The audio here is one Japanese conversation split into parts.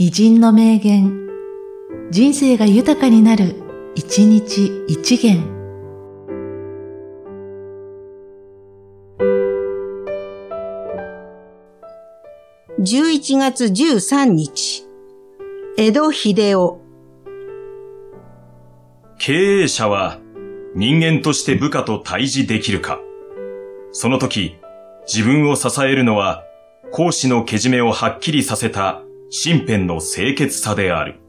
偉人の名言、人生が豊かになる、一日一元。11月13日、江戸秀夫。経営者は人間として部下と対峙できるかその時、自分を支えるのは講師のけじめをはっきりさせた身辺の清潔さである。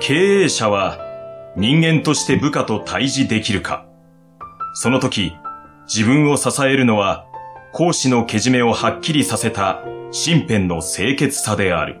経営者は人間として部下と対峙できるかその時、自分を支えるのは講師のけじめをはっきりさせた身辺の清潔さである。